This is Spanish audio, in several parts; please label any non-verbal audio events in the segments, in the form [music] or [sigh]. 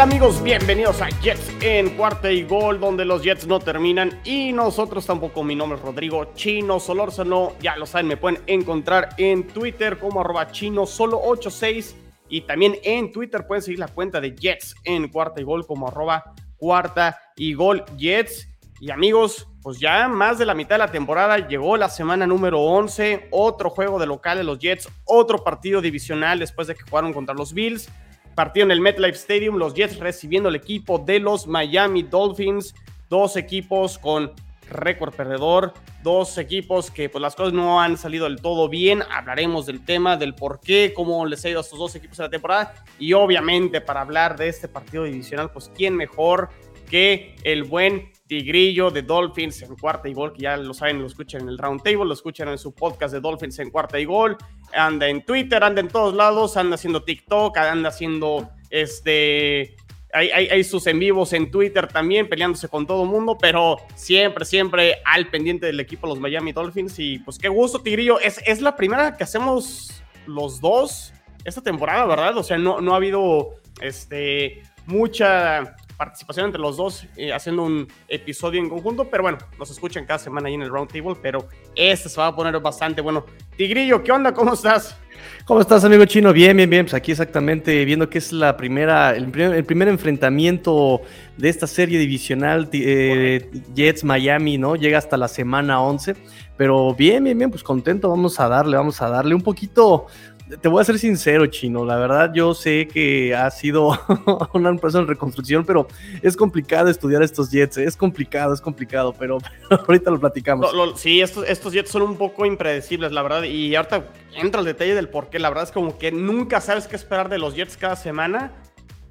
Amigos? Bienvenidos a Jets en cuarta y gol, donde los Jets no terminan y nosotros tampoco. Mi nombre es Rodrigo Chino Solórzano, ya lo saben, me pueden encontrar en Twitter como arroba chino solo 86 y también en Twitter pueden seguir la cuenta de Jets en cuarta y gol como arroba cuarta y gol Jets. Y amigos, pues ya más de la mitad de la temporada llegó la semana número 11, otro juego de local de los Jets, otro partido divisional después de que jugaron contra los Bills Partido en el MetLife Stadium, los Jets recibiendo el equipo de los Miami Dolphins, dos equipos con récord perdedor, dos equipos que pues las cosas no han salido del todo bien, hablaremos del tema, del por qué, cómo les ha ido a estos dos equipos en la temporada. Y obviamente para hablar de este partido divisional, pues quién mejor que el buen Tigrillo de Dolphins en cuarta y gol, que ya lo saben, lo escuchan en el Round Table, lo escuchan en su podcast de Dolphins en cuarta y gol, anda en Twitter, anda en todos lados, anda haciendo TikTok, anda haciendo este... Hay, sus en vivos en Twitter también, peleándose con todo el mundo, pero siempre, siempre al pendiente del equipo los Miami Dolphins. Y pues qué gusto, Tigrillo. Es, es la primera que hacemos los dos esta temporada, ¿verdad? O sea, no, no ha habido este, mucha participación entre los dos eh, haciendo un episodio en conjunto, pero bueno, nos escuchan cada semana ahí en el Roundtable, pero este se va a poner bastante bueno. Tigrillo, ¿qué onda? ¿Cómo estás? ¿Cómo estás, amigo chino? Bien, bien, bien. Pues aquí exactamente viendo que es la primera, el primer, enfrentamiento de esta serie divisional eh, Jets Miami, ¿no? Llega hasta la semana 11. Pero bien, bien, bien, pues contento. Vamos a darle, vamos a darle un poquito, te voy a ser sincero, Chino. La verdad, yo sé que ha sido [laughs] una empresa en reconstrucción, pero es complicado estudiar estos Jets. ¿eh? Es complicado, es complicado, pero, [laughs] ahorita lo platicamos. sí, estos, estos Jets son un poco impredecibles, la verdad. Y ahorita entra el detalle del por qué. La verdad es como que nunca sabes qué esperar de los Jets cada semana.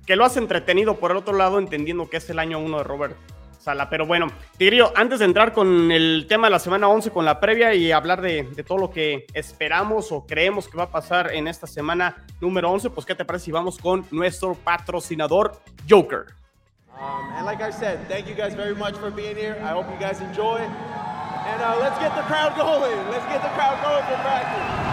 Que lo has entretenido por el otro lado, entendiendo que es el año uno de Robert Sala. Pero bueno, Tigrillo, antes de entrar con el tema de la semana 11, con la previa y hablar de, todo lo que esperamos o creemos que va a pasar en esta semana número 11, pues ¿qué te parece si vamos con nuestro patrocinador Joker? Um, and like I said, thank you guys very much for being here. I hope you guys enjoy. And uh, let's get the crowd going. Let's get the crowd going for practice.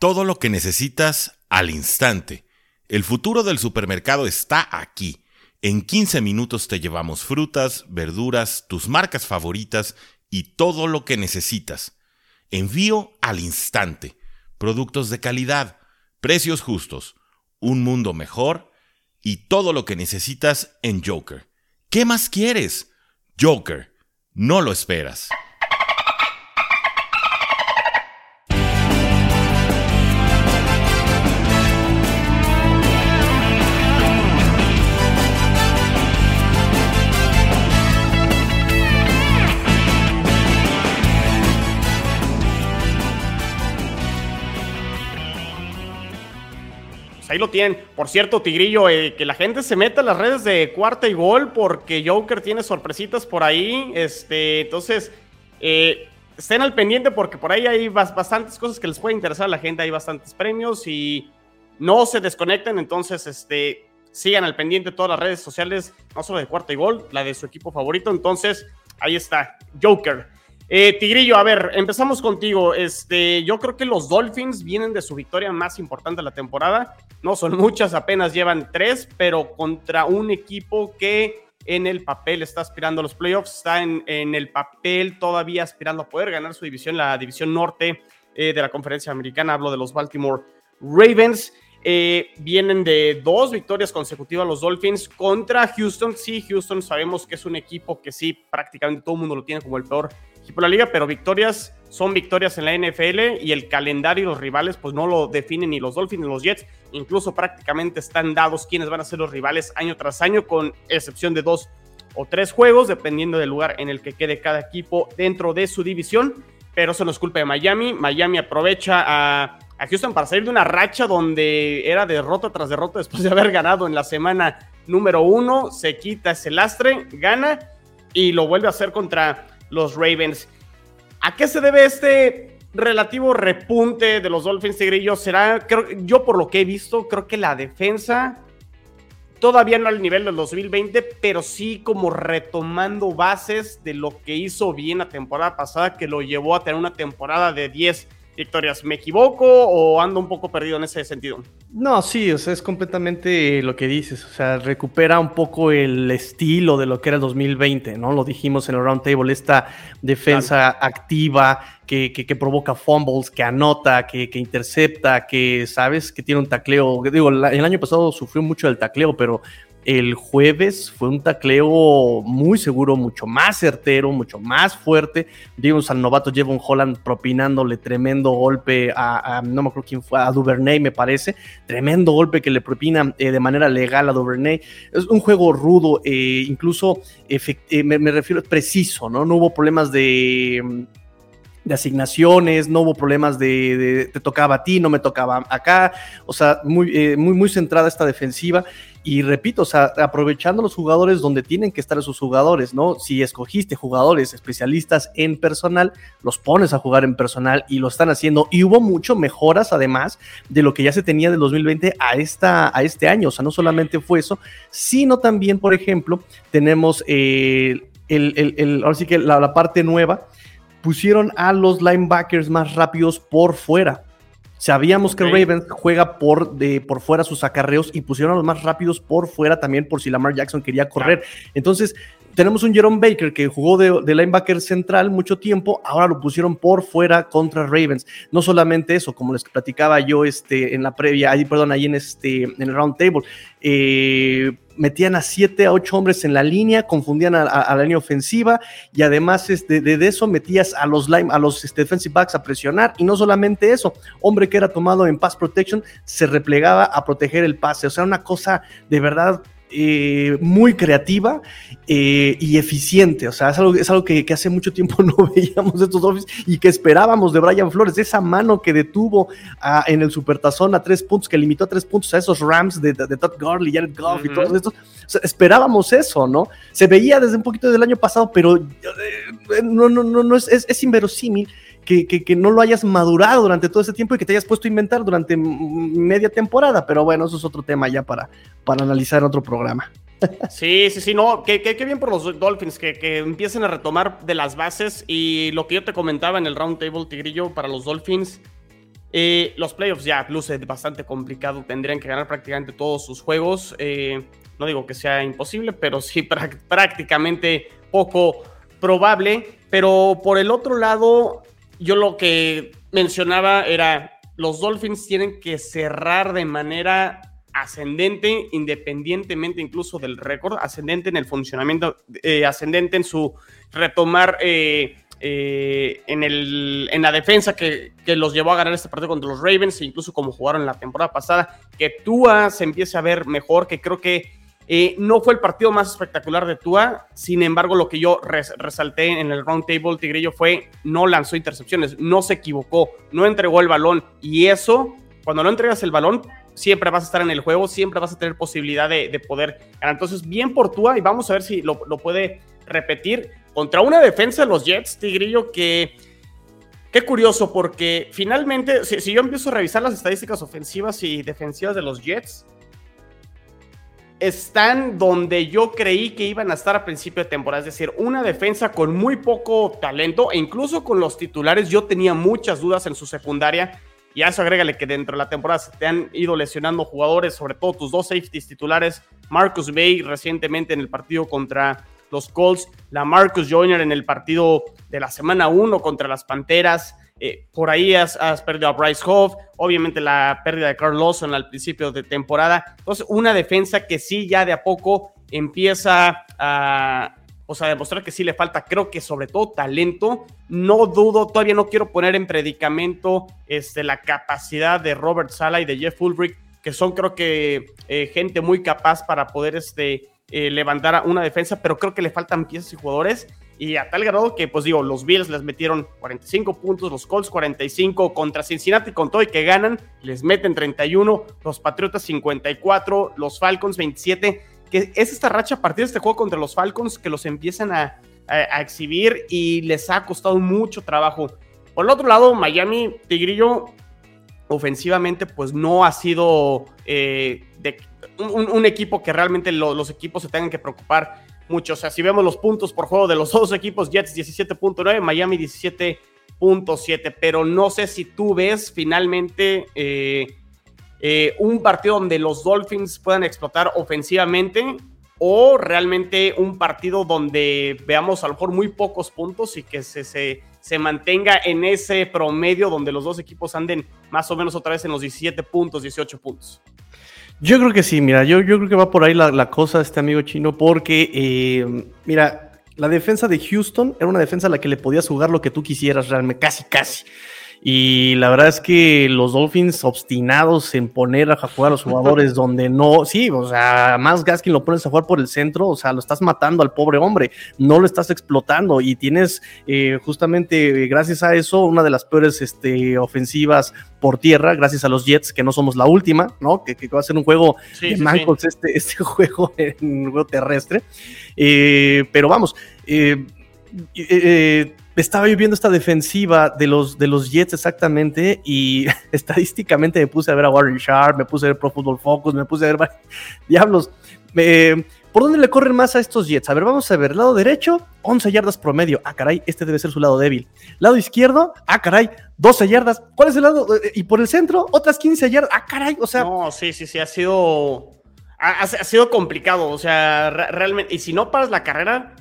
Todo lo que necesitas al instante el futuro del supermercado está aquí. En 15 minutos te llevamos frutas, verduras, tus marcas favoritas y todo lo que necesitas. Envío al instante. Productos de calidad, precios justos, un mundo mejor y todo lo que necesitas en Joker. ¿Qué más quieres? Joker, no lo esperas. Ahí lo tienen. Por cierto, Tigrillo, eh, que la gente se meta a las redes de cuarta y gol porque Joker tiene sorpresitas por ahí. Este, entonces, eh, estén al pendiente porque por ahí hay bastantes cosas que les puede interesar a la gente. Hay bastantes premios y no se desconecten. Entonces, este, sigan al pendiente todas las redes sociales, no solo de cuarta y gol, la de su equipo favorito. Entonces, ahí está, Joker. Eh, Tigrillo, a ver, empezamos contigo. Este, yo creo que los Dolphins vienen de su victoria más importante de la temporada. No son muchas, apenas llevan tres, pero contra un equipo que en el papel está aspirando a los playoffs, está en, el papel todavía aspirando a poder ganar su división, la división norte eh, de la conferencia americana. Hablo de los Baltimore Ravens. Eh, vienen de dos victorias consecutivas los Dolphins contra Houston. Sí, Houston sabemos que es un equipo que sí, prácticamente todo el mundo lo tiene como el peor equipo de la liga, pero victorias son victorias en la NFL y el calendario y los rivales pues no lo definen ni los Dolphins ni los Jets, incluso prácticamente están dados quiénes van a ser los rivales año tras año, con excepción de dos o tres juegos, dependiendo del lugar en el que quede cada equipo dentro de su división, pero eso no es culpa de Miami, Miami aprovecha a, a Houston para salir de una racha donde era derrota tras derrota después de haber ganado en la semana número uno, se quita ese lastre, gana y lo vuelve a hacer contra los Ravens. ¿A qué se debe este relativo repunte de los Dolphins Tigrillo? Será, creo, yo por lo que he visto, creo que la defensa todavía no al nivel del 2020, pero sí como retomando bases de lo que hizo bien la temporada pasada, que lo llevó a tener una temporada de 10 victorias. ¿Me equivoco o ando un poco perdido en ese sentido? No, sí, o sea, es completamente lo que dices, o sea, recupera un poco el estilo de lo que era el 2020, ¿no? Lo dijimos en el round table, esta defensa activa que, que, provoca fumbles, que anota, que, que, intercepta, que, ¿sabes? Que tiene un tacleo. Digo, el año pasado sufrió mucho el tacleo, pero el jueves fue un tacleo muy seguro, mucho más certero, mucho más fuerte. Vimos al novato Jevon Holland propinándole tremendo golpe a, no me acuerdo quién fue, a Duvernay me parece. Tremendo golpe que le propina eh, de manera legal a Duvernay. Es un juego rudo, eh, incluso eh, me, me, refiero preciso, ¿no? No hubo problemas de de asignaciones, no hubo problemas de, te tocaba a ti, no me tocaba acá, o sea, muy, muy, muy centrada esta defensiva y repito, o sea, aprovechando los jugadores donde tienen que estar esos jugadores, ¿no? Si escogiste jugadores especialistas en personal, los pones a jugar en personal y lo están haciendo. Y hubo mucho mejoras, además, de lo que ya se tenía del 2020 a, esta, a este año. O sea, no solamente fue eso, sino también, por ejemplo, tenemos eh, el, el, el, ahora sí que la parte nueva, pusieron a los linebackers más rápidos por fuera. Sabíamos que Ravens juega por, de, por fuera sus acarreos y pusieron a los más rápidos por fuera también por si Lamar Jackson quería correr. Entonces, tenemos un Jerome Baker que jugó de, linebacker central mucho tiempo, ahora lo pusieron por fuera contra Ravens. No solamente eso, como les platicaba yo este, en la previa, ahí, perdón, ahí en, este, en el round table, eh, metían a siete a ocho hombres en la línea, confundían a, la línea ofensiva y además este, de, eso metías a los, line, a los este, defensive backs a presionar y no solamente eso, hombre que era tomado en pass protection se replegaba a proteger el pase, o sea, una cosa de verdad eh, muy creativa eh, y eficiente. O sea, es algo, es algo que, hace mucho tiempo [laughs] no veíamos de estos Dolphins y que esperábamos de Brian Flores. Esa mano que detuvo en el supertazón a tres puntos, que limitó a tres puntos a esos Rams de, Todd Gurley, Jared Goff y todos estos. esperábamos eso, ¿no? Se veía desde un poquito del año pasado, pero eh, no, no, no, no es, es, es inverosímil que, no lo hayas madurado durante todo ese tiempo y que te hayas puesto a inventar durante media temporada. Pero bueno, eso es otro tema ya para, para analizar otro programa. [laughs] Sí, sí, sí, no, qué bien por los Dolphins que, que, empiecen a retomar de las bases y lo que yo te comentaba en el round table, Tigrillo, para los Dolphins, eh, los playoffs ya luce bastante complicado, tendrían que ganar prácticamente todos sus juegos, eh, no digo que sea imposible, pero sí [laughs] prácticamente poco probable, pero por el otro lado, yo lo que mencionaba era, los Dolphins tienen que cerrar de manera ascendente, independientemente incluso del récord, ascendente en el funcionamiento, eh, ascendente en su retomar eh, eh, en, el, en la defensa que, que, los llevó a ganar este partido contra los Ravens, incluso como jugaron la temporada pasada, que Tua se empiece a ver mejor, que creo que eh, no fue el partido más espectacular de Tua, sin embargo, lo que yo resalté en el round table, Tigrillo, fue no lanzó intercepciones, no se equivocó, no entregó el balón. Y eso, cuando no entregas el balón, siempre vas a estar en el juego, siempre vas a tener posibilidad de, poder ganar. Entonces, bien por Tua, y vamos a ver si lo, puede repetir contra una defensa de los Jets, Tigrillo, que. Qué curioso, porque finalmente, si, yo empiezo a revisar las estadísticas ofensivas y defensivas de los Jets, están donde yo creí que iban a estar a principio de temporada, es decir, una defensa con muy poco talento e incluso con los titulares yo tenía muchas dudas en su secundaria. Y a eso agrégale que dentro de la temporada se te han ido lesionando jugadores, sobre todo tus dos safeties titulares, Marcus Bay recientemente en el partido contra los Colts, la Marcus Joyner en el partido de la semana 1 contra las Panteras, eh, por ahí has, perdido a Bryce Hoff, obviamente la pérdida de Carl Lawson al principio de temporada. Entonces, una defensa que sí ya de a poco empieza a, o sea, demostrar que sí le falta, creo que sobre todo talento. No dudo, todavía no quiero poner en predicamento este, la capacidad de Robert Sala y de Jeff Ulbrich, que son creo que eh, gente muy capaz para poder este, eh, levantar una defensa, pero creo que le faltan piezas y jugadores. Y a tal grado que, pues digo, los Bills les metieron 45 puntos, los Colts 45 contra Cincinnati con todo y que ganan, les meten 31, los Patriotas 54, los Falcons 27, que es esta racha a partir de este juego contra los Falcons que los empiezan a, a, exhibir y les ha costado mucho trabajo. Por el otro lado, Miami, Tigrillo, ofensivamente, pues no ha sido eh, un, equipo que realmente los equipos se tengan que preocupar mucho. O sea, si vemos los puntos por juego de los [laughs] dos equipos, Jets 17.9, Miami 17.7, pero no sé si tú ves finalmente eh, eh, un partido donde los Dolphins puedan explotar ofensivamente o realmente un partido donde veamos a lo mejor muy pocos puntos y que se, se, se, mantenga en ese promedio donde los dos equipos anden más o menos otra vez en los 17 puntos, 18 puntos. Yo creo que sí, mira, yo, yo creo que va por ahí la, la cosa este amigo chino porque, eh, mira, la defensa de Houston era una defensa a la que le podías jugar lo que tú quisieras realmente, casi, casi. Y la verdad es que los Dolphins obstinados en poner a jugar a los jugadores [laughs] donde no, sí, o sea, más Gaskin lo pones a jugar por el centro, o sea, lo estás matando al pobre hombre, no lo estás explotando y tienes eh, justamente gracias a eso una de las peores este, ofensivas por tierra, gracias a los Jets, que no somos la última, ¿no? Que, va a ser un juego de mancos Este, [laughs] este juego en un juego terrestre. Eh, pero vamos, eh, eh estaba yo esta defensiva de los, de los Jets exactamente y [laughs] estadísticamente me puse a ver a Warren Sharp, me puse a ver Pro Football Focus, me puse a ver [laughs] diablos. ¿Por dónde le corren más a estos Jets? A ver, vamos a ver. Lado derecho, 11 yardas promedio. Ah, caray, este debe ser su lado débil. Lado izquierdo, ah, caray, 12 yardas. ¿Cuál es el lado? Eh, y por el centro, otras 15 yardas. Ah, caray, o sea. No, sí, sí, sí, ha sido. Ha sido complicado. O sea, realmente. Y si no paras la carrera,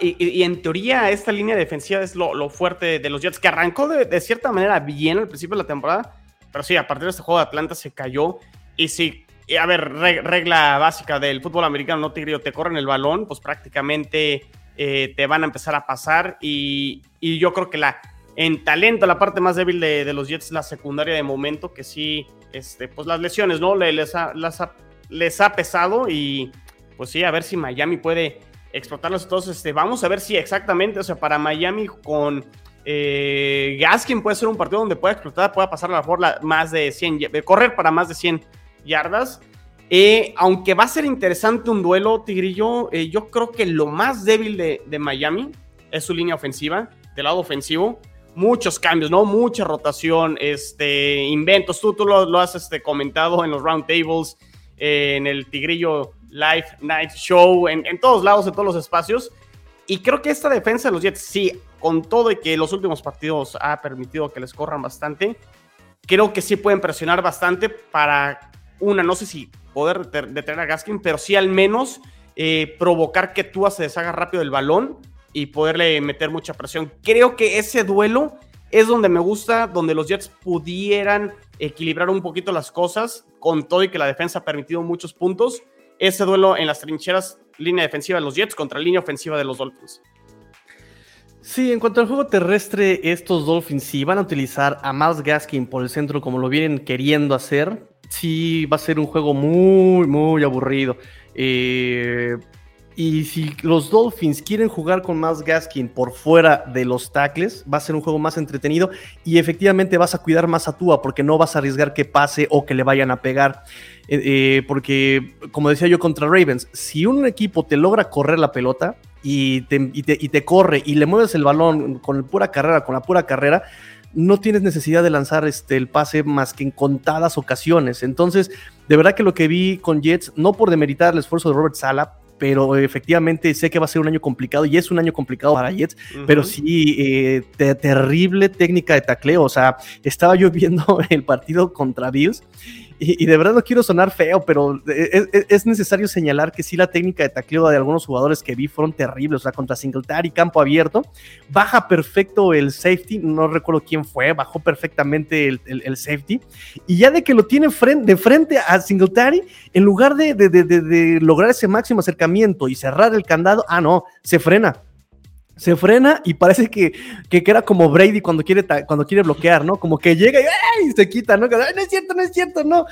y, en teoría esta línea defensiva es lo, fuerte de los Jets, que arrancó de, cierta manera bien al principio de la temporada, pero sí, a partir de este juego de Atlanta se cayó. Y sí, a ver, regla básica del fútbol americano, no te te corren el balón, pues prácticamente eh, te van a empezar a pasar. Y, yo creo que la en talento, la parte más débil de, los Jets es la secundaria de momento, que sí, este, pues las lesiones, ¿no? Les les ha pesado y pues sí, a ver si Miami puede explotarlos. Entonces, este, vamos a ver si exactamente, o sea, para Miami con eh, Gaskin puede ser un partido donde pueda explotar, pueda pasar a la más de 100, correr para más de 100 yardas. Eh, aunque va a ser interesante un duelo, Tigrillo, eh, yo creo que lo más débil de, Miami es su línea ofensiva, del lado ofensivo. Muchos cambios, ¿no? Mucha rotación, este, inventos. Tú, tú lo, has este, comentado en los roundtables, en el Tigrillo Live Night Show, en, todos lados, en todos los espacios. Y creo que esta defensa de los Jets, sí, con todo y que los últimos partidos ha permitido que les corran bastante, creo que sí pueden presionar bastante para una, no sé si poder detener a Gaskin, pero sí al menos eh, provocar que Tua se deshaga rápido del balón y poderle meter mucha presión. Creo que ese duelo es donde me gusta, donde los Jets pudieran equilibrar un poquito las cosas, con todo y que la defensa ha permitido muchos puntos ese duelo en las trincheras, línea defensiva de los Jets contra línea ofensiva de los Dolphins. Sí, en cuanto al juego terrestre, estos Dolphins sí van a utilizar a Miles Gaskin por el centro como lo vienen queriendo hacer. Sí, va a ser un juego muy, muy aburrido. Eh, y si los Dolphins quieren jugar con más Gaskin por fuera de los tackles, va a ser un juego más entretenido y efectivamente vas a cuidar más a Tua porque no vas a arriesgar que pase o que le vayan a pegar. Eh, eh, porque, como decía yo contra Ravens, si un equipo te logra correr la pelota y te, corre y le mueves el balón con pura carrera, con la pura carrera, no tienes necesidad de lanzar este, el pase más que en contadas ocasiones. Entonces, de verdad que lo que vi con Jets, no por demeritar el esfuerzo de Robert Sala, pero efectivamente sé que va a ser un año complicado y es un año complicado para Jets, pero sí, eh, terrible técnica de tacleo. O sea, estaba yo viendo [laughs] el partido contra Bills y, de verdad no quiero sonar feo, pero es, necesario señalar que sí la técnica de tacleo de algunos jugadores que vi fueron terribles, o sea, contra Singletary, campo abierto, baja perfecto el safety, no recuerdo quién fue, bajó perfectamente el, safety, y ya de que lo tiene de frente a Singletary, en lugar de, de lograr ese máximo acercamiento y cerrar el candado, ah, no, se frena se frena y parece que, que, era como Brady cuando quiere, cuando quiere bloquear, ¿no? Como que llega y se quita, ¿no? no es cierto, no es cierto, no.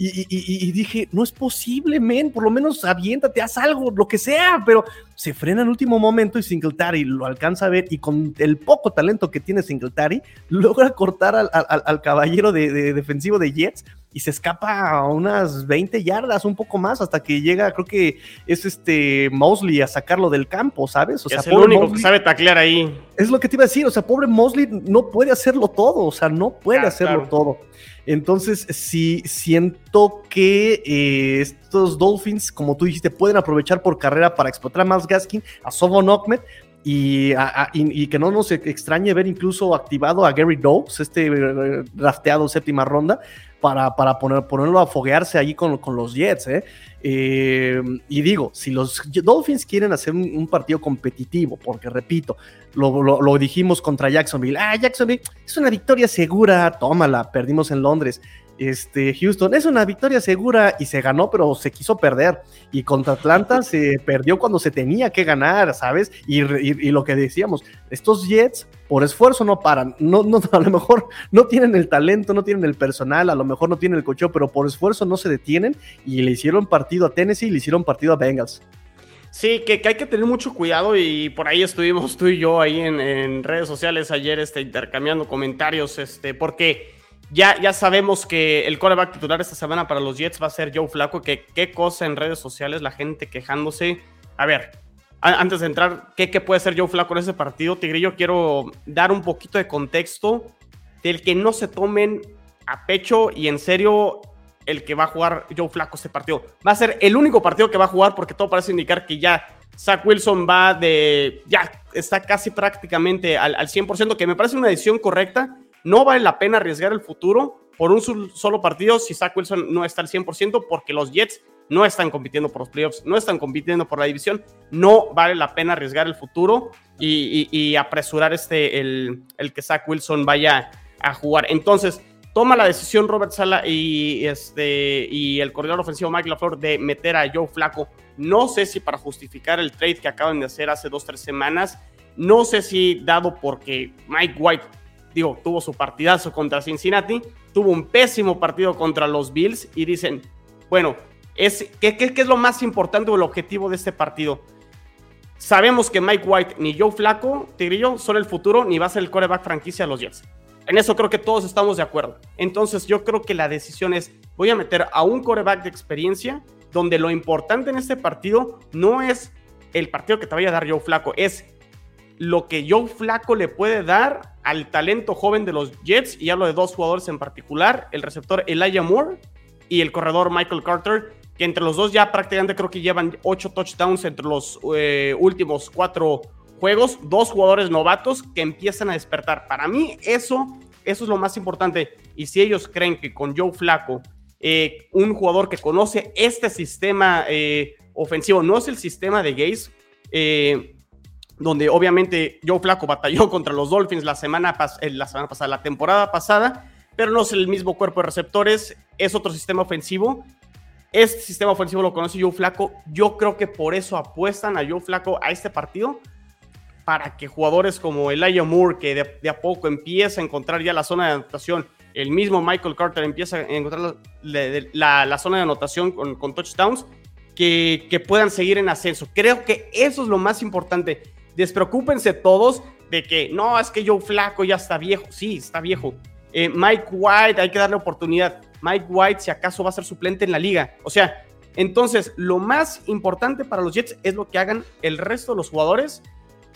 Y, dije, no es posible, men, por lo menos aviéntate, haz algo, lo que sea, pero se frena en último momento y Singletary lo alcanza a ver y con el poco talento que tiene Singletary, [laughs] logra cortar al, al, caballero de, defensivo de Jets y se escapa a unas 20 yardas, un poco más, hasta que llega, creo que es este Mosley a sacarlo del campo, ¿sabes? O sea, es el único que sabe taclear ahí. Es lo que te iba a decir, o sea, pobre Mosley no puede hacerlo todo, o sea, no puede ah, hacerlo todo. Entonces, sí siento que eh, estos Dolphins, como tú dijiste, pueden aprovechar por carrera para explotar a Miles Gaskin, a Sovon Ahmed y, y, que no nos extrañe ver incluso activado a Gary Dobbs, este eh, drafteado séptima ronda, para, para poner, ponerlo a foguearse ahí con, con los Jets. ¿eh? Eh, y digo, si los Dolphins quieren hacer un, partido competitivo, porque repito, lo, lo, dijimos contra Jacksonville, ah, Jacksonville es una victoria segura, tómala, perdimos en Londres este, Houston es una victoria segura y se ganó, pero se quiso perder. Y contra Atlanta se perdió cuando se tenía que ganar, ¿sabes? Y, lo que decíamos, estos Jets por esfuerzo no paran. No, no, [laughs] a lo mejor no tienen el talento, no tienen el personal, a lo mejor no tienen el cocheo, pero por esfuerzo no se detienen y le hicieron partido a Tennessee y le hicieron partido a Bengals. Sí, que, hay que tener mucho cuidado y por ahí estuvimos tú y yo ahí en, redes sociales ayer este, intercambiando comentarios, este, porque ya, ya sabemos que el coreback titular esta semana para los Jets va a ser Joe Flaco. Que qué cosa en redes sociales, la gente quejándose. A ver, antes de entrar, ¿qué, ¿qué, puede ser Joe Flaco en ese partido? Tigrillo, quiero dar un poquito de contexto del que no se tomen a pecho y en serio el que va a jugar Joe Flaco este partido. Va a ser el único partido que va a jugar porque todo parece indicar que ya Zach Wilson va de. Ya está casi prácticamente al, al 100%, que me parece una decisión correcta no vale la pena arriesgar el futuro por un solo partido si Zach Wilson no está al 100% porque los Jets no están compitiendo por los playoffs, no están compitiendo por la división, no vale la pena arriesgar el futuro y, apresurar este, el, que Zach Wilson vaya a jugar. Entonces, toma la decisión Robert Sala y, este, y el corredor ofensivo Mike LaFleur de meter a Joe Flaco. No sé si para justificar el trade que acaban de hacer hace dos, tres semanas. No sé si dado porque Mike White digo, tuvo su partidazo contra Cincinnati, tuvo un pésimo partido contra los Bills y dicen, bueno, es, ¿qué, qué, es lo más importante o el objetivo de este partido? Sabemos que Mike White ni Joe Flaco, Tigrillo, son el futuro ni va a ser el coreback franquicia de los Jets. En eso creo que todos estamos de acuerdo. Entonces yo creo que la decisión es, voy a meter a un coreback de experiencia donde lo importante en este partido no es el partido que te vaya a dar Joe Flaco, es lo que Joe Flaco le puede dar al talento joven de los Jets, y hablo de dos jugadores en particular, el receptor Elijah Moore y el corredor Michael Carter, que entre los dos ya prácticamente creo que llevan ocho touchdowns entre los eh, últimos cuatro juegos, dos jugadores novatos que empiezan a despertar. Para mí eso, eso es lo más importante, y si ellos creen que con Joe Flaco, eh, un jugador que conoce este sistema eh, ofensivo, no es el sistema de Gaze, donde obviamente Joe Flaco batalló [laughs] contra los Dolphins la semana, eh, la semana pasada, la temporada pasada, pero no es el mismo cuerpo de receptores, es otro sistema ofensivo. Este sistema ofensivo lo conoce Joe Flaco. Yo creo que por eso apuestan a Joe Flaco a este partido, para que jugadores como Elijah Moore, que de, a poco empieza a encontrar ya la zona de anotación, el mismo Michael Carter empieza a encontrar la, zona de anotación con, touchdowns, que, puedan seguir en ascenso. Creo que eso es lo más importante despreocúpense todos de que no, es que Joe Flaco ya está viejo. Sí, está viejo. Eh, Mike White, hay que darle oportunidad. Mike White, si acaso va a ser suplente en la liga. O sea, entonces lo más importante para los Jets es lo que hagan el resto de los jugadores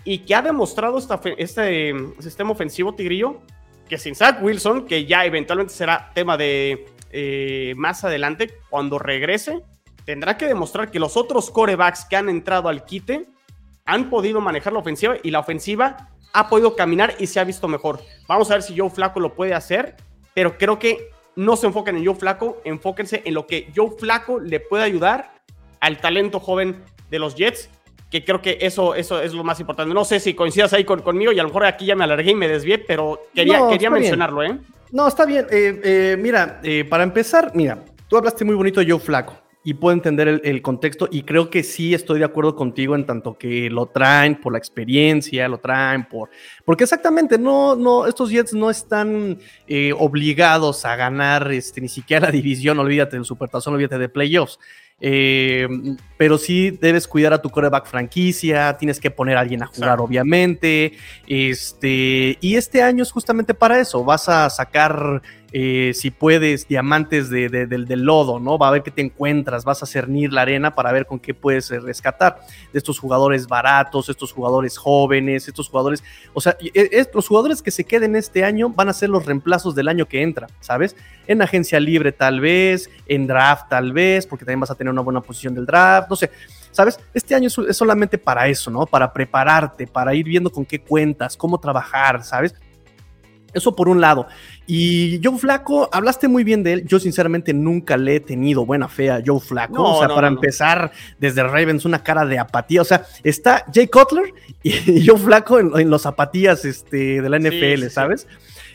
y que ha demostrado este em, sistema ofensivo Tigrillo, que sin Zach Wilson, que ya eventualmente será tema de eh, más adelante, cuando regrese, tendrá que demostrar que los otros corebacks que han entrado al quite han podido manejar la ofensiva y la ofensiva ha podido caminar y se ha visto mejor. Vamos a ver si Joe Flaco lo puede hacer, pero creo que no se enfoquen en Joe Flaco, enfóquense en lo que Joe Flaco le puede ayudar al talento joven de los Jets, que creo que eso, eso es lo más importante. No sé si coincidas ahí conmigo y a lo mejor aquí ya me alargué y me desvié, pero quería, quería mencionarlo, ¿eh? No, está bien. Eh, eh, mira, eh, para empezar, mira, tú hablaste muy bonito de Joe Flaco y puedo entender el, contexto y creo que sí estoy de acuerdo contigo en tanto que lo traen por la experiencia, lo traen por... Porque exactamente, no, no, estos Jets no están eh, obligados a ganar este, ni siquiera la división, olvídate del supertazón, olvídate de playoffs. Eh, pero sí debes cuidar a tu coreback franquicia, tienes que poner a alguien a jugar, obviamente. Este, y este año es justamente para eso. Vas a sacar eh, si puedes, diamantes de, del lodo, ¿no? Va a ver qué te encuentras, vas a cernir la arena para ver con qué puedes eh, rescatar de estos jugadores baratos, estos jugadores jóvenes, estos jugadores, o sea, e, los jugadores que se queden este año van a ser los reemplazos del año que entra, ¿sabes? En agencia libre tal vez, en draft tal vez, porque también vas a tener una buena posición del draft, no sé. ¿Sabes? Este año es solamente para eso, ¿no? Para prepararte, para ir viendo con qué cuentas, cómo trabajar, ¿sabes? Eso por un lado. Y Joe Flaco, hablaste muy bien de él. Yo sinceramente nunca le he tenido buena fe a Joe Flaco. o sea, para empezar, desde Ravens una cara de apatía. O sea, está Jay Cutler y, Joe Flaco en, los zapatillas este, de la NFL, ¿sabes?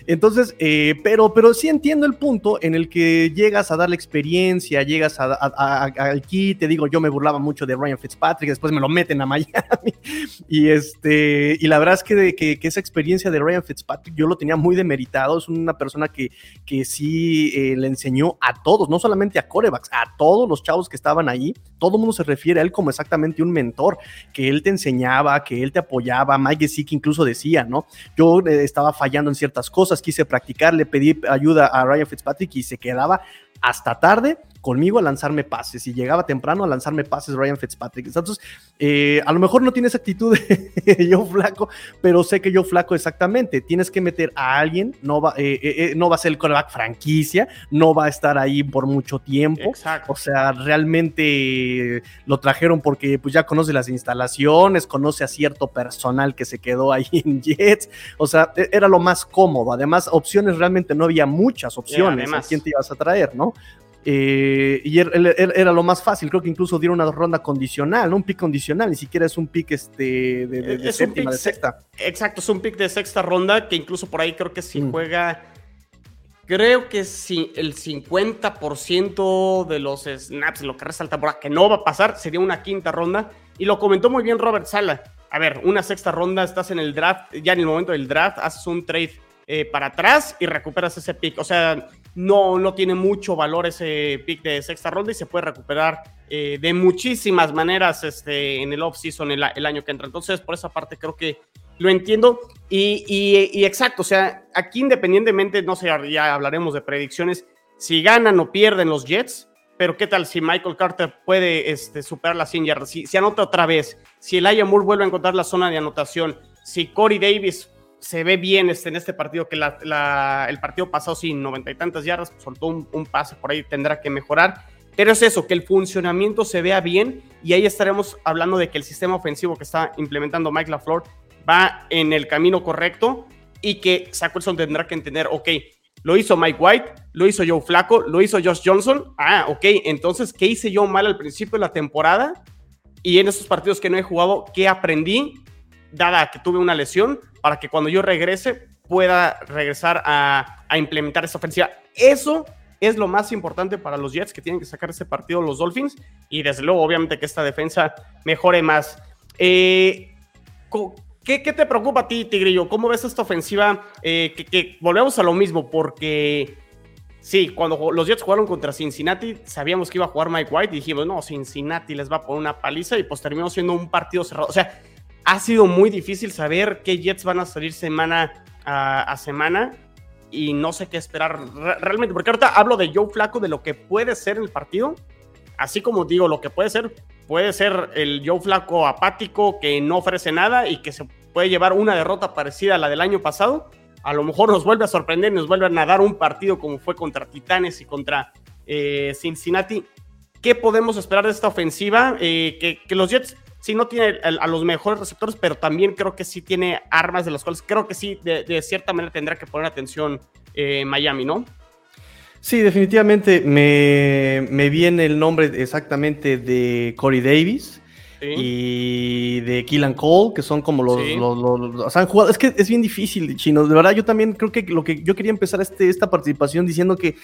Entonces, eh, pero, pero sí entiendo el punto en el que llegas a dar la experiencia, llegas a, aquí, te digo, yo me burlaba mucho de Ryan Fitzpatrick, después me lo meten a Miami. [laughs] y este, y la verdad es que, que, esa experiencia de Ryan Fitzpatrick yo lo tenía muy demeritado. Es una persona que, que sí eh, le enseñó a todos, no solamente a corebacks, a todos los chavos que estaban ahí. Todo mundo se refiere a él como exactamente un mentor, que él te enseñaba, que él te apoyaba. Mike Gesicki incluso decía, ¿no? Yo eh, estaba fallando en ciertas cosas quise practicar, le pedí ayuda a Ryan Fitzpatrick y se quedaba hasta tarde conmigo a lanzarme pases y llegaba temprano a lanzarme pases Ryan Fitzpatrick. Entonces, eh, a lo mejor no tiene esa actitud de [laughs] yo flaco, pero sé que yo flaco exactamente. Tienes que meter a alguien, no va, eh, eh, no va a ser el coreback franquicia, no va a estar ahí por mucho tiempo. O sea, realmente lo trajeron porque pues ya conoce las instalaciones, conoce a cierto personal que se quedó ahí [laughs] en Jets. O sea, e, era lo más cómodo. Además, opciones realmente no había muchas opciones. ¿A quién te ibas a traer, no? Eh, y er, era lo más fácil, creo que incluso dieron una ronda condicional, ¿no? Un pick condicional, ni siquiera es un pick este, de, séptima, de sexta. Exacto, es un pick de sexta ronda que incluso por ahí creo que si mm. juega, creo que si el 50% de los snaps, lo que resalta por que no va a pasar, sería una quinta ronda. Y lo comentó muy bien Robert Sala. A ver, una sexta ronda, estás en el draft, ya en el momento del draft, haces un trade eh, para atrás y recuperas ese pick. O sea, no, no tiene mucho valor ese pick de sexta ronda y se puede recuperar eh, de muchísimas maneras este, en el off-season el, año que entra. Entonces, por esa parte creo que lo entiendo. Y, exacto, o sea, aquí independientemente, no sé, ya hablaremos de predicciones, si ganan o pierden los Jets, pero ¿qué tal si Michael Carter puede este, superar la 100 yardas? Si, anota otra vez, si Elijah Moore vuelve a encontrar la zona de anotación, si Corey Davis se ve bien este, en este partido, que el partido pasado sin noventa y tantas yardas, pues, soltó un, pase por ahí, tendrá que mejorar. Pero es eso, que el funcionamiento se vea bien y ahí estaremos hablando de que el sistema ofensivo que está implementando Mike LaFleur va en el camino correcto y que Zach Wilson tendrá que entender, ok, lo hizo Mike White, lo hizo Joe Flaco, lo hizo Josh Johnson. Ah, ok, entonces, ¿qué hice yo mal al principio de la temporada? Y en esos partidos que no he jugado, ¿qué aprendí? Dada que tuve una lesión, para que cuando yo regrese pueda regresar a, implementar esa ofensiva. Eso es lo más importante para los Jets que tienen que sacar ese partido los Dolphins y desde luego obviamente que esta defensa mejore más. Eh, ¿qué, te preocupa a ti, Tigrillo? ¿Cómo ves esta ofensiva? Eh, que, volvemos a lo mismo porque sí, cuando los Jets jugaron contra Cincinnati sabíamos que iba a jugar Mike White y dijimos, no, Cincinnati les va a poner una paliza y pues terminó siendo un partido cerrado. O sea, ha sido muy difícil saber qué Jets van a salir semana a, semana y no sé qué esperar realmente, porque ahorita hablo de Joe Flaco, de lo que puede ser el partido, así como digo, lo que puede ser, puede ser el Joe Flaco apático que no ofrece nada y que se puede llevar una derrota parecida a la del año pasado, a lo mejor nos vuelve a sorprender, nos vuelve a nadar un partido como fue contra Titanes y contra eh, Cincinnati. ¿Qué podemos esperar de esta ofensiva? Eh, que, que los Jets sí no tiene a los mejores receptores, pero también creo que sí tiene armas de las cuales creo que sí, de, cierta manera tendrá que poner atención eh, Miami, ¿no? Sí, definitivamente me, me, viene el nombre exactamente de Corey Davis. Y de Killan Cole, que son como los, los, han jugado. Es que es bien difícil, chino. De verdad, yo también creo que lo que yo quería empezar este, esta participación diciendo que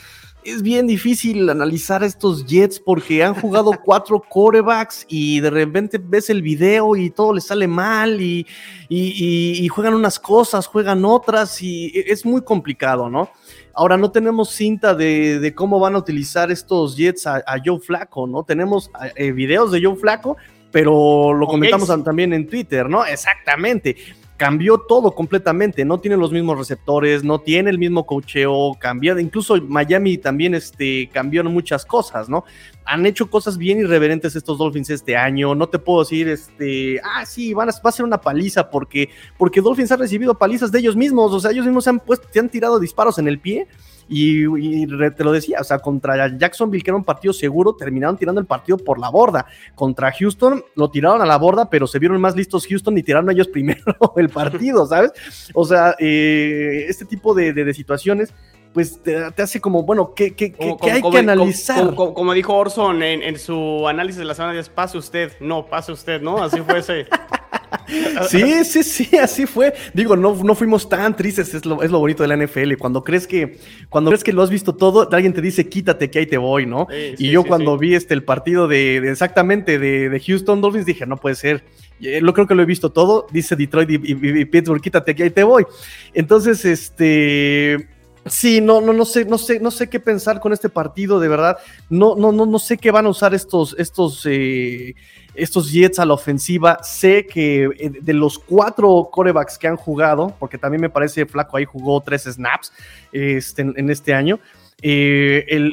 es bien difícil analizar estos Jets porque han jugado [laughs] cuatro corebacks y de repente ves el video y todo les sale mal y, y, juegan unas cosas, juegan otras y es muy complicado, ¿no? Ahora no tenemos cinta de, cómo van a utilizar estos Jets a, Joe Flaco, ¿no? Tenemos eh, videos de Joe Flaco, pero lo comentamos también en Twitter, ¿no? Exactamente. cambió todo completamente, no tiene los mismos receptores, no tiene el mismo cocheo, cambió, incluso Miami también este, cambió muchas cosas, ¿no? Han hecho cosas bien irreverentes estos Dolphins este año, no te puedo decir, este, ah, sí, van a, va a ser una paliza porque, porque Dolphins ha recibido palizas de ellos mismos, o sea, ellos mismos se han, puesto, se han tirado disparos en el pie y, te lo decía, o sea, contra Jacksonville, que era un partido seguro, terminaron tirando el partido por la borda. Contra Houston lo tiraron a la borda, pero se vieron más listos Houston y tiraron ellos [laughs] primero el partido, ¿sabes? O sea, eh, este tipo de, situaciones pues te, hace como, bueno, ¿qué, hay que analizar? Como, dijo Orson en, en, su análisis de la semana 10, pase usted, no, pase usted, ¿no? Así fue ese, [laughs] [laughs] Sí, sí, sí, así fue. Digo, no, no fuimos tan tristes, es lo, es lo bonito de la NFL. Cuando crees que, cuando crees que lo has visto todo, alguien te dice, quítate que ahí te voy, ¿no? y yo cuando vi este el partido de, exactamente de, Houston Dolphins, dije, no puede ser. Lo creo que lo he visto todo, dice Detroit y, Pittsburgh, quítate que ahí te voy. Entonces, este. Sí, no, no, no sé, no sé, no sé qué pensar con este partido, de verdad. No, no, no, no sé qué van a usar estos, estos eh, estos Jets a la ofensiva. Sé que eh, de los cuatro corebacks que han jugado, porque también me parece Flaco ahí jugó tres snaps este, en, este año. Eh, el,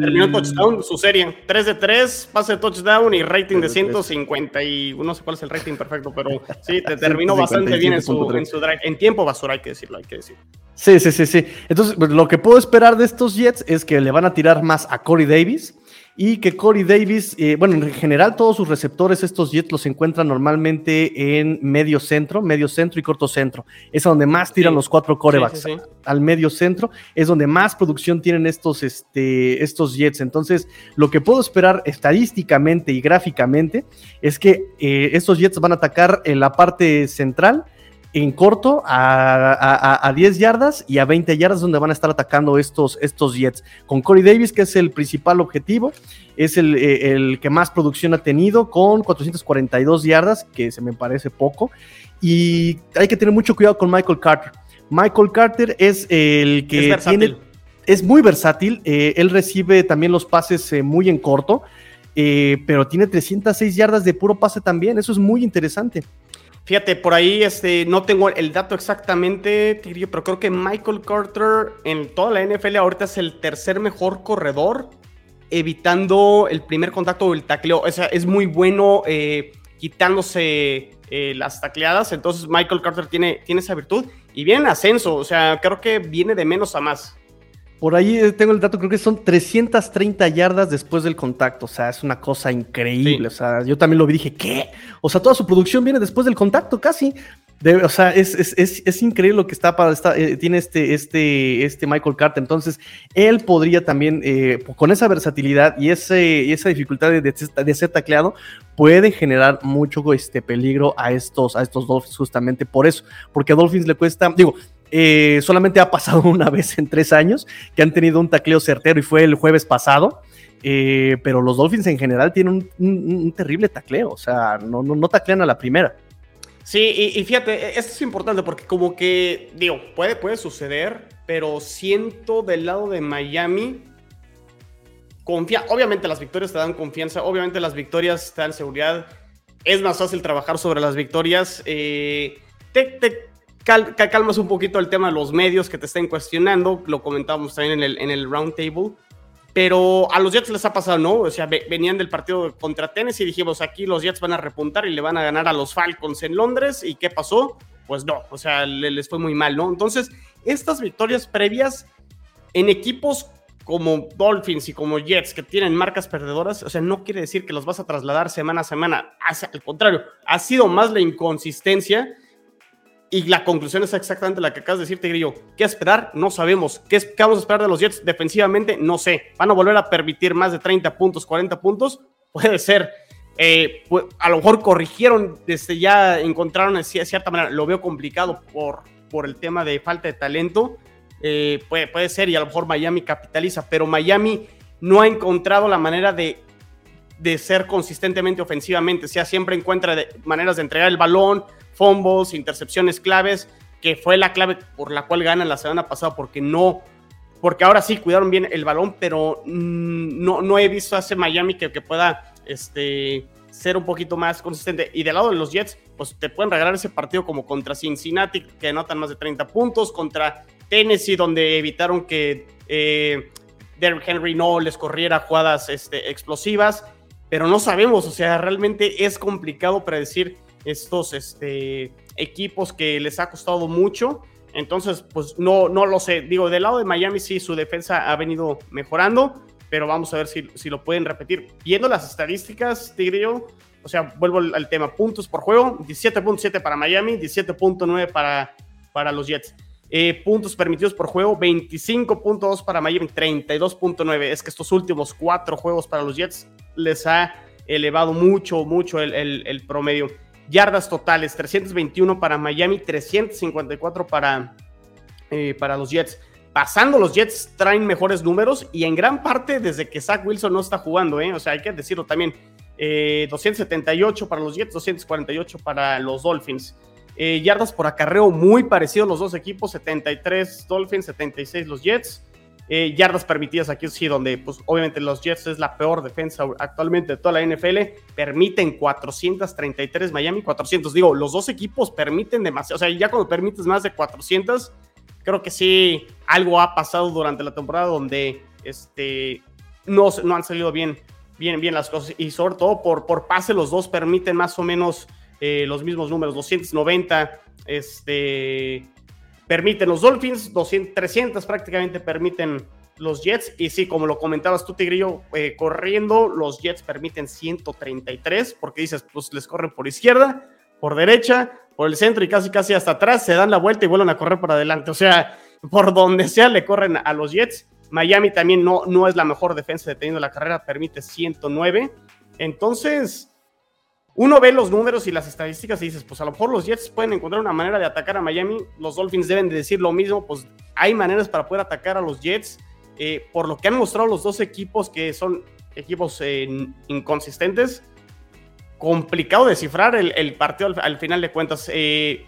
terminó touchdown su serie. 3 de 3, pase de touchdown y rating de 150 y no sé cuál es el rating perfecto, pero sí, te [laughs] terminó bastante bien en su, en su drive. En tiempo basura, hay que decirlo, hay que decir. Sí, sí, sí, sí. Entonces, pues, lo que puedo esperar de estos Jets es que le van a tirar más a Corey Davis y que Corey Davis, eh, bueno, en general todos sus receptores, estos Jets los encuentran normalmente en medio centro, medio centro y corto centro. Es donde más tiran los cuatro corebacks. al medio centro es donde más producción tienen estos, este, estos Jets. Entonces, lo que puedo esperar estadísticamente y gráficamente es que eh, estos Jets van a atacar en la parte central en corto a, 10 yardas y a 20 yardas donde van a estar atacando estos, estos Jets. Con Corey Davis, que es el principal objetivo, es el, eh, el, que más producción ha tenido con 442 yardas, que se me parece poco. Y hay que tener mucho cuidado con Michael Carter. Michael Carter es el que es tiene... Es muy versátil, eh, él recibe también los pases eh, muy en corto, pero tiene 306 yardas de puro pase también, eso es muy interesante. Fíjate, por ahí este, no tengo el dato exactamente, pero creo que Michael Carter en toda la NFL ahorita es el tercer mejor corredor, evitando el primer contacto o el tacleo. O sea, es muy bueno eh, quitándose eh, las tacleadas. Entonces Michael Carter tiene, tiene esa virtud y viene en ascenso. O sea, creo que viene de menos a más. Por ahí eh, tengo el dato, creo que son 330 yardas después del contacto. O sea, es una cosa increíble. O sea, yo también lo vi dije, ¿qué? O sea, toda su producción viene después del contacto, casi. o sea, es, es, es, increíble lo que está para eh, tiene este, este, este Michael Carter. Entonces, él podría también, eh, con esa versatilidad y, ese, esa dificultad de, de, ser tacleado, puede generar mucho este peligro a estos, a estos Dolphins, justamente por eso. Porque a Dolphins le cuesta, digo, eh, solamente ha pasado [laughs] una vez en tres años que han tenido un tacleo certero y fue el jueves pasado. Eh, pero los Dolphins en general tienen un, terrible tacleo, o sea, no, no, taclean a la primera. Sí, y, fíjate, e, esto es importante porque como que, digo, puede, puede suceder, pero siento del lado de Miami, confía, obviamente las victorias te dan confianza, obviamente las victorias te dan seguridad, es más fácil trabajar sobre las victorias. Eh, te, calmas un poquito el tema de los medios que te estén cuestionando, lo comentábamos también en el, en el round table, pero a los Jets les ha pasado, ¿no? O sea, venían del partido contra Tennessee y dijimos, aquí los Jets van a repuntar y le van a ganar a los Falcons en Londres, ¿y qué pasó? Pues no, o sea, les fue muy mal, ¿no? Entonces, estas victorias previas en equipos como Dolphins y como Jets que tienen marcas perdedoras, o sea, no quiere decir que los vas a trasladar semana a semana. Al contrario, ha sido más la inconsistencia y la conclusión es exactamente la que acabas de decir, Tigrillo. ¿Qué esperar? No sabemos. ¿Qué, vamos a esperar de los Jets defensivamente? No sé. ¿Van a volver a permitir más de 30 puntos, 40 puntos? [laughs] Puede ser. Eh, a lo mejor corrigieron, desde ya encontraron de cierta manera, lo veo complicado por, por el tema de falta de talento. Eh, puede, puede ser y a lo mejor Miami capitaliza, pero Miami no ha encontrado la manera de, de ser consistentemente ofensivamente. O sea, siempre encuentra maneras de entregar el balón, fumbles, intercepciones claves, que fue la clave por la cual ganan la semana pasada, porque no, porque ahora sí cuidaron bien el balón, pero mm, no, no he visto a ese Miami que, pueda este, ser un poquito más consistente. Y del lado de los Jets, pues te pueden regalar ese partido como contra Cincinnati, que anotan más de 30 puntos, contra Tennessee, donde evitaron que eh, Derrick Henry no les corriera jugadas este, explosivas. Pero no sabemos, o sea, realmente es complicado predecir estos este, equipos que les ha costado mucho. Entonces, pues no, no lo sé. Digo, del lado de Miami sí, su defensa ha venido mejorando pero vamos a ver si, si lo pueden repetir. Viendo las estadísticas, Tigrillo, o sea, vuelvo al, tema, puntos por juego, 17.7 para Miami, 17.9 para, para los Jets. Eh, puntos permitidos por juego, 25.2 para Miami, 32.9. Es que estos últimos cuatro juegos para los Jets les ha elevado mucho, mucho el, el, promedio. Yardas totales, 321 para Miami, 354 para, eh, para los Jets pasando los Jets traen mejores números y en gran parte desde que Zach Wilson no está jugando, ¿eh? o sea, hay que decirlo también. 278 eh, para los Jets, 248 para los Dolphins. Eh, yardas por acarreo muy parecido los dos equipos, 73 Dolphins, 76 los Jets. Yardas permitidas aquí sí, donde pues obviamente los Jets es la peor defensa actualmente de toda la NFL, permiten 433 Miami, 400, digo, los dos equipos permiten demasiado, o sea, ya cuando permites más de 400, creo que sí, algo ha pasado durante la temporada donde este, no, no han salido bien, bien, bien las cosas. Y sobre todo por, por pase, los dos permiten más o menos eh, los mismos números, 290, este, permiten los Dolphins, 200, 300 prácticamente permiten los Jets. Y sí, como lo comentabas tú, Tigrillo, eh, corriendo, los Jets permiten 133, porque dices, pues les corren por izquierda, por derecha, por el centro y casi casi hasta atrás, se dan la vuelta y vuelven a correr por adelante. O sea, por donde sea le corren a los Jets. Miami también no, no es la mejor defensa deteniendo la carrera, permite 109. Entonces, uno ve los números y las estadísticas y dices, pues a lo mejor los Jets pueden encontrar una manera de atacar a Miami. Los Dolphins deben de decir lo mismo, pues hay maneras para poder atacar a los Jets. Eh, por lo que han mostrado los dos equipos que son equipos eh, inconsistentes complicado descifrar el, partido al, final de cuentas. Eh,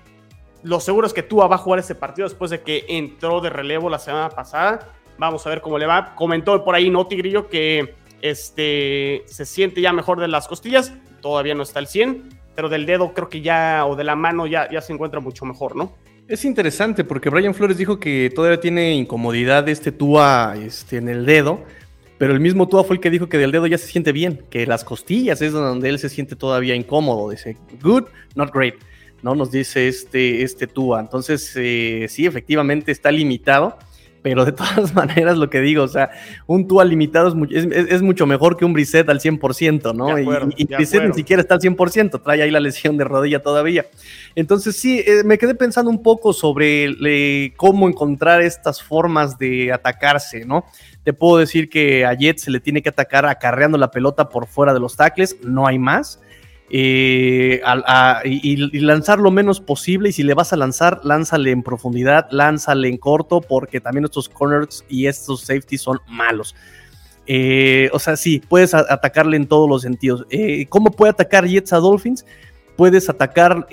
lo seguro es que Tua va a jugar ese partido después de que entró de relevo la semana pasada. Vamos a ver cómo le va. Comentó por ahí, ¿no, Tigrillo? Que este, se siente ya mejor de las costillas. Todavía no está al 100, pero del dedo creo que ya, o de la mano ya, ya se encuentra mucho mejor, ¿no? Es interesante porque Brian Flores dijo que todavía tiene incomodidad este Tua este, en el dedo pero el mismo Tua fue el que dijo que del dedo ya se siente bien, que las costillas es donde él se siente todavía incómodo. Dice, good, not great. ¿no? Nos dice este, este Tua. Entonces, eh, sí, efectivamente está limitado pero de todas [laughs] maneras lo que digo, o sea, un Tua limitado es, mucho mejor que un Brissett al 100%, ¿no? y, y Brissett ni siquiera está al 100%, trae ahí la lesión de rodilla todavía. Entonces sí, eh, me quedé pensando un poco sobre cómo encontrar estas formas de atacarse, ¿no? Te puedo decir que a Jet se le tiene que atacar acarreando la pelota por fuera de los tackles, no hay más. Eh, y, lanzar lo menos posible. Y si le vas a lanzar, lánzale en profundidad, lánzale en corto, porque también estos corners y estos safeties son malos. Eh, o sea, sí, puedes atacarle en todos los sentidos. Eh, ¿Cómo puede atacar Jets a Dolphins? Puedes atacar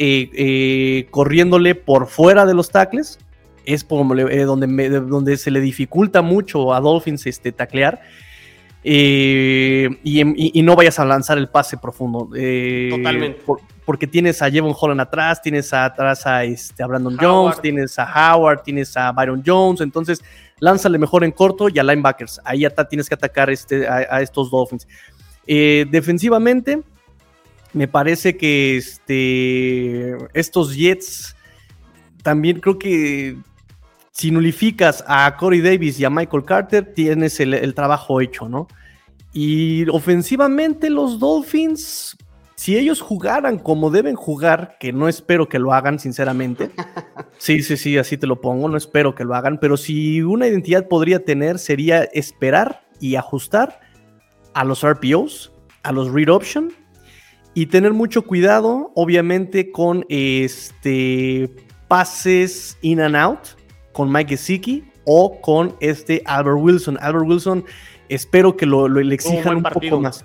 corriéndole por fuera de los tackles. Es donde, donde se le dificulta mucho a Dolphins este, taclear. Eh, y, no vayas a lanzar el pase profundo. Eh, Totalmente. porque tienes a Jevon Holland atrás, tienes atrás a, este, a Brandon Jones, tienes a Howard, tienes a Byron Jones. Entonces, lánzale mejor en corto y a linebackers. Ahí ya tienes que atacar este, a, estos Dolphins. Eh, defensivamente, me parece que este, estos Jets también creo que si nulificas a Corey Davis y a Michael Carter, tienes el, trabajo hecho, ¿no? Y ofensivamente los Dolphins, si ellos jugaran como deben jugar, que no espero que lo hagan, sinceramente. [laughs] Sí, sí, sí, así te lo pongo, no espero que lo hagan, pero si una identidad podría tener sería esperar y ajustar a los RPOs, a los read option y tener mucho cuidado, obviamente, con este pases in and out con Mike Gesicki o con este Albert Wilson. Albert Wilson, espero que lo, le exijan un, poco más.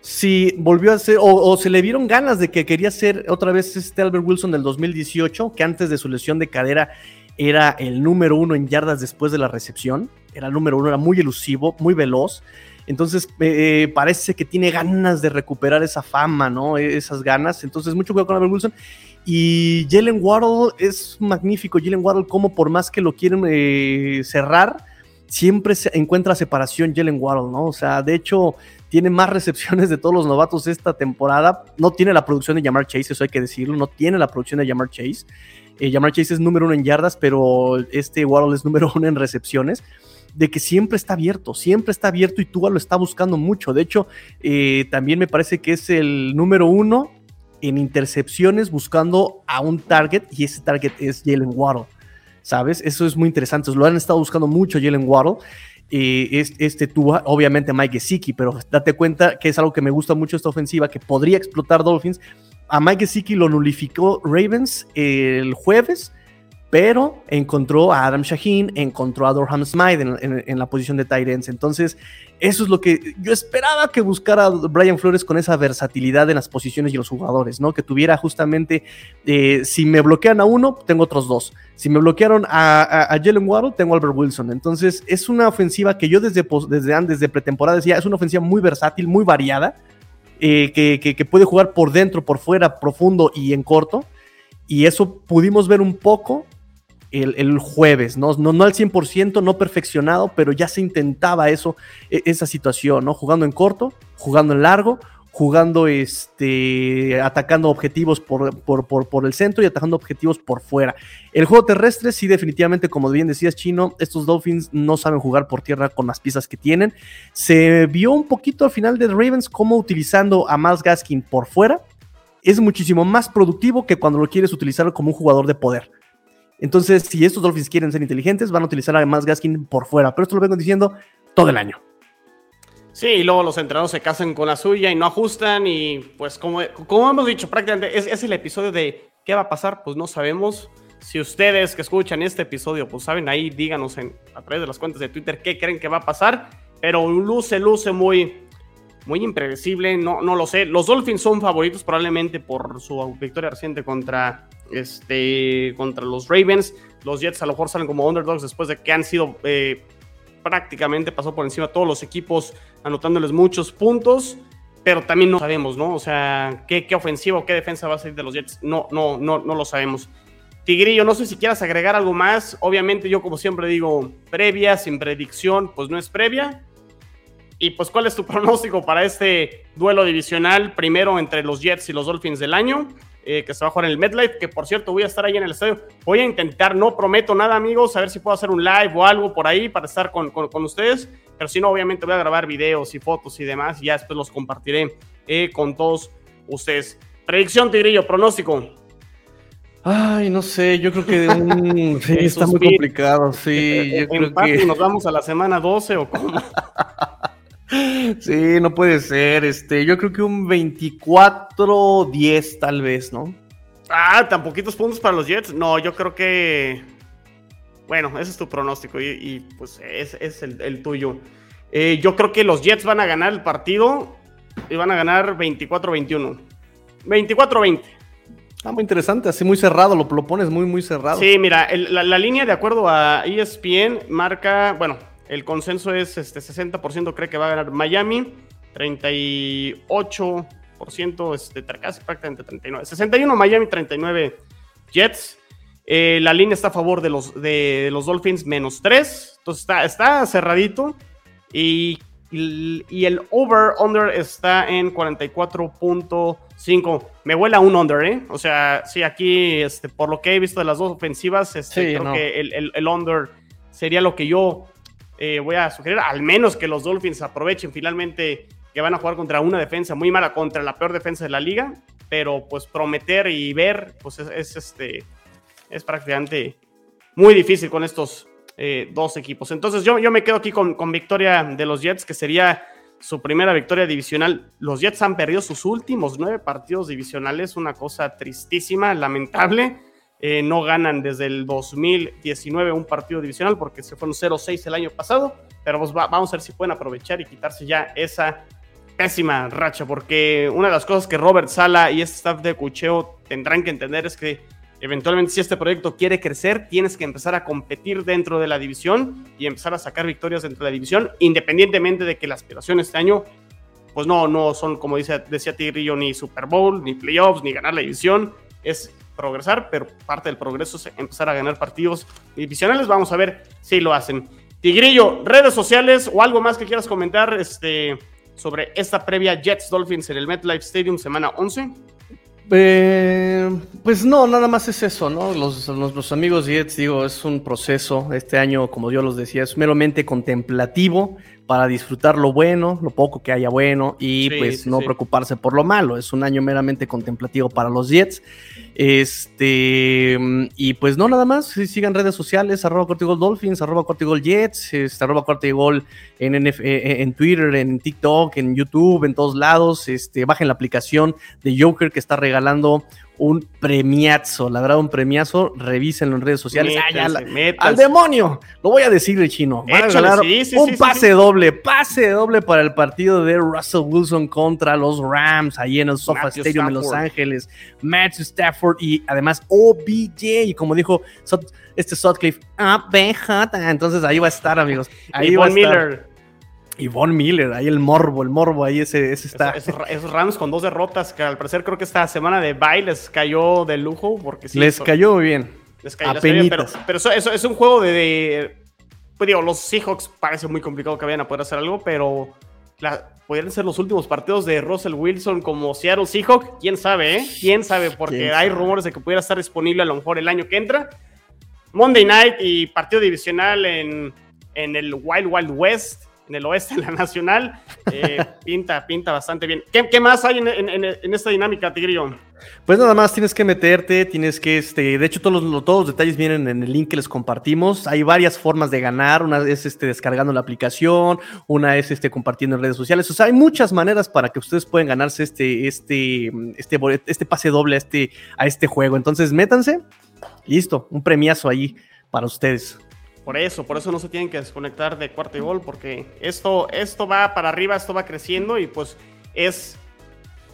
Si volvió a ser, o, se le vieron ganas de que quería ser otra vez este Albert Wilson del 2018, que antes de su lesión de cadera era el número uno en yardas después de la recepción. Era el número uno, era muy elusivo, muy veloz. Entonces, eh, parece que tiene ganas de recuperar esa fama, ¿no? E, esas ganas. Entonces, mucho cuidado con Albert Wilson. Y Jalen Waddle es magnífico. Jalen Waddle, como por más que lo quieren eh, cerrar, siempre se encuentra separación Jalen Waddle, ¿no? O sea, de hecho, tiene más recepciones de todos los novatos esta temporada. No tiene la producción de Jamar Chase, eso hay que decirlo. No tiene la producción de Jamar Chase. Eh, Chase es número uno en yardas, pero este Waddle es número [laughs] uno en recepciones de que siempre está abierto, siempre está abierto y Tua lo está buscando mucho. De hecho, eh, también me parece que es el número uno en intercepciones buscando a un target y ese target es Jalen Waddle. ¿Sabes? Eso es muy interesante. Lo han estado buscando mucho Jalen Waddle. Eh, este, este Tua, obviamente Mike Gesicki, pero date cuenta que es algo que me gusta mucho esta ofensiva, que podría explotar Dolphins. A Mike Gesicki lo nulificó Ravens el jueves pero encontró a Adam Shaheen, encontró a Dorham Smythe en, la posición de Tyrants. Entonces, eso es lo que yo esperaba que buscara Brian Flores con esa versatilidad en las posiciones y los jugadores, ¿no? Que tuviera justamente, eh, si me bloquean a uno, tengo otros dos. Si me bloquearon a, a, Jalen Waddle, tengo a Albert Wilson. Entonces, es una ofensiva que yo desde, desde antes de pretemporada decía, es una ofensiva muy versátil, muy variada, eh, que, que puede jugar por dentro, por fuera, profundo y en corto. Y eso pudimos ver un poco el, jueves, ¿no? ¿no? No al 100%, no perfeccionado, pero ya se intentaba eso, e, esa situación, ¿no? Jugando en corto, jugando en largo, jugando, este, atacando objetivos por, por, por, el centro y atacando objetivos por fuera. El juego terrestre, sí, definitivamente, como bien decías, Chino, estos Dolphins no saben jugar por tierra con las piezas que tienen. Se vio un poquito al final de Ravens como utilizando a Miles Gaskin por fuera es muchísimo más productivo que cuando lo quieres utilizar como un jugador de poder. Entonces, si estos Dolphins quieren ser inteligentes, van a utilizar a más Gaskin por fuera. Pero esto lo vengo diciendo todo el año. Sí, y luego los entrenadores se casan con la suya y no ajustan. Y pues, como, hemos dicho, prácticamente es, el episodio de qué va a pasar, pues no sabemos. Si ustedes que escuchan este episodio, pues saben ahí, díganos en, a través de las cuentas de Twitter qué creen que va a pasar. Pero luce, luce muy, muy impredecible, no, no lo sé. Los Dolphins son favoritos probablemente por su victoria reciente contra este, contra los Ravens. Los Jets a lo mejor salen como underdogs después de que han sido eh, prácticamente pasó por encima todos los equipos, anotándoles muchos puntos. Pero también no sabemos, ¿no? O sea, qué, qué ofensiva o qué defensa va a salir de los Jets. No, no, no, no lo sabemos. Tigrillo, no sé si quieras agregar algo más. Obviamente, yo, como siempre digo, previa, sin predicción, pues no es previa. Y pues, ¿cuál es tu pronóstico para este duelo divisional primero entre los Jets y los Dolphins del año? Eh, que se va a jugar en el MetLife, que por cierto voy a estar ahí en el estadio. Voy a intentar, no prometo nada, amigos, a ver si puedo hacer un live o algo por ahí para estar con, con, ustedes. Pero si no, obviamente voy a grabar videos y fotos y demás, y ya después los compartiré eh, con todos ustedes. Predicción, Tigrillo, pronóstico. Ay, no sé, yo creo que [laughs] sí, está muy complicado, sí, yo creo que... ¿Nos vamos a la semana 12 o cómo? [laughs] Sí, no puede ser. Este, yo creo que un 24-10 tal vez, ¿no? Ah, tan poquitos puntos para los Jets. No, yo creo que. Bueno, ese es tu pronóstico y, pues es el, tuyo. Eh, yo creo que los Jets van a ganar el partido y van a ganar 24-21. 24-20. Está muy interesante, así muy cerrado, lo, lo pones muy, muy cerrado. Sí, mira, la, la, línea de acuerdo a ESPN marca, bueno, el consenso es este 60% cree que va a ganar Miami, 38% este, casi prácticamente 39. 61 Miami, 39 Jets. Eh, la línea está a favor de los, de los Dolphins menos 3. Entonces está, está cerradito. Y, y, el over-under está en 44.5. Me vuela un under, ¿eh? O sea, sí, aquí, este, por lo que he visto de las dos ofensivas, este, creo que el, el under sería lo que yo eh, voy a sugerir al menos que los Dolphins aprovechen finalmente que van a jugar contra una defensa muy mala, contra la peor defensa de la liga, pero pues prometer y ver, pues es, este, es prácticamente muy difícil con estos eh, dos equipos. Entonces yo, yo me quedo aquí con, con victoria de los Jets, que sería su primera victoria divisional. Los Jets han perdido sus últimos nueve partidos divisionales, una cosa tristísima, lamentable. Eh, no ganan desde el 2019 un partido divisional porque se fueron 0-6 el año pasado, pero pues vamos a ver si pueden aprovechar y quitarse ya esa pésima racha, porque una de las cosas que Robert Sala y este staff de cucheo tendrán que entender es que Eventualmente, si este proyecto quiere crecer, tienes que empezar a competir dentro de la división y empezar a sacar victorias dentro de la división, independientemente de que la aspiración este año, pues no, no son, como dice, decía Tigrillo, ni Super Bowl, ni playoffs, ni ganar la división. Es progresar, pero parte del progreso es empezar a ganar partidos divisionales. Vamos a ver si lo hacen. Tigrillo, redes sociales o algo más que quieras comentar este, sobre esta previa Jets Dolphins en el MetLife Stadium semana 11. Eh, pues no, nada más es eso, ¿no? Los, los, amigos Jets, digo, es un proceso. Este año, como yo los decía, es meramente contemplativo para disfrutar lo bueno, lo poco que haya bueno y pues no preocuparse por lo malo. Es un año meramente contemplativo para los Jets. Este, y pues no, nada más. Sigan redes sociales, arroba Cortigol Dolphins, arroba Cortigol Jets, este, arroba Cortigol en, en, en, Twitter, en TikTok, en YouTube, en todos lados. Este, bajen la aplicación de Joker que está regalando un premiazo, la verdad, un premiazo. Revísenlo en redes sociales. al demonio, lo voy a decir el chino. un pase doble, pase doble para el partido de Russell Wilson contra los Rams, ahí en el Sofa Stadium de Los Ángeles. Matthew Stafford y además OBJ, y como dijo este Sutcliffe, BJ. Entonces ahí va a estar, amigos. Ahí va a estar. Miller. Y Von Miller, ahí el morbo, el morbo, ahí ese, ese está. Esos, Rams con dos derrotas, que al parecer creo que esta semana de bye les cayó de lujo. Porque sí, les cayó muy bien. Les cayó, bien, pero, pero eso, es un juego de, Pues digo, los Seahawks parece muy complicado que vayan a poder hacer algo, pero la, podrían ser los últimos partidos de Russell Wilson como Seattle Seahawks. Quién sabe, ¿eh? Quién sabe, porque hay rumores de que pudiera estar disponible a lo mejor el año que entra. Monday night y partido divisional en, en el Wild Wild West en el oeste de la Nacional. Eh, pinta, pinta bastante bien. ¿Qué, más hay en, esta dinámica, Tigrillo? Pues nada más tienes que meterte, tienes que, este, de hecho todos los, todos los detalles vienen en el link que les compartimos. Hay varias formas de ganar, una es este, descargando la aplicación, una es este, compartiendo en redes sociales. O sea, hay muchas maneras para que ustedes puedan ganarse este, este, este, este pase doble a este, a este juego. Entonces, métanse, listo, un premiazo ahí para ustedes. Por eso, por eso no se tienen que desconectar de cuarto y gol, porque esto, esto va para arriba, esto va creciendo y pues es,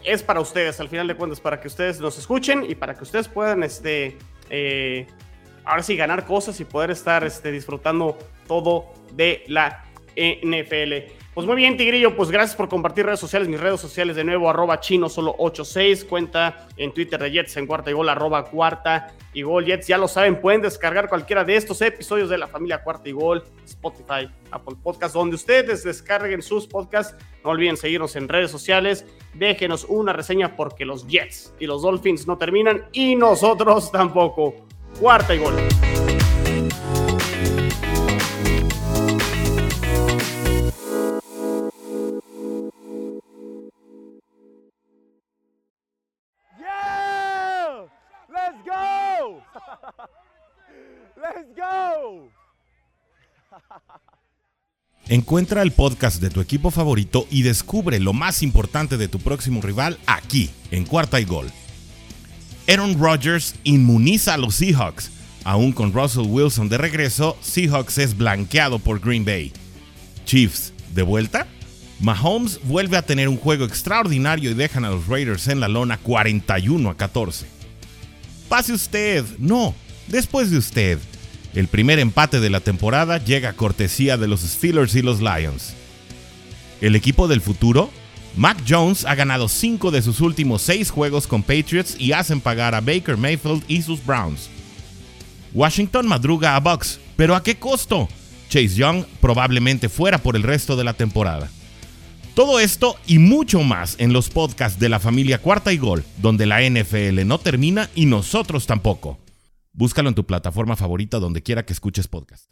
es para ustedes, al final de cuentas, para que ustedes nos escuchen y para que ustedes puedan, este, eh, ahora sí, ganar cosas y poder estar este, disfrutando todo de la NFL. Pues muy bien, Tigrillo, pues gracias por compartir redes sociales, mis redes sociales de nuevo, arroba chino solo 86, cuenta en Twitter de Jets en cuarta y gol, arroba cuarta y gol Jets, ya lo saben, pueden descargar cualquiera de estos episodios de la familia cuarta y gol, Spotify, Apple Podcast, donde ustedes descarguen sus podcasts, no olviden seguirnos en redes sociales, déjenos una reseña porque los Jets y los Dolphins no terminan y nosotros tampoco. Cuarta y gol. Encuentra el podcast de tu equipo favorito y descubre lo más importante de tu próximo rival aquí, en Cuarta y Gol. Aaron Rodgers inmuniza a los Seahawks. Aún con Russell Wilson de regreso, Seahawks es blanqueado por Green Bay. Chiefs, ¿de vuelta? Mahomes vuelve a tener un juego extraordinario y dejan a los Raiders en la lona 41 a 14. Pase usted, no, después de usted. El primer empate de la temporada llega a cortesía de los Steelers y los Lions. El equipo del futuro, Mac Jones ha ganado 5 de sus últimos 6 juegos con Patriots y hacen pagar a Baker Mayfield y sus Browns. Washington madruga a Bucks, pero ¿a qué costo? Chase Young probablemente fuera por el resto de la temporada. Todo esto y mucho más en los podcasts de la familia Cuarta y Gol, donde la NFL no termina y nosotros tampoco. Búscalo en tu plataforma favorita donde quiera que escuches podcast.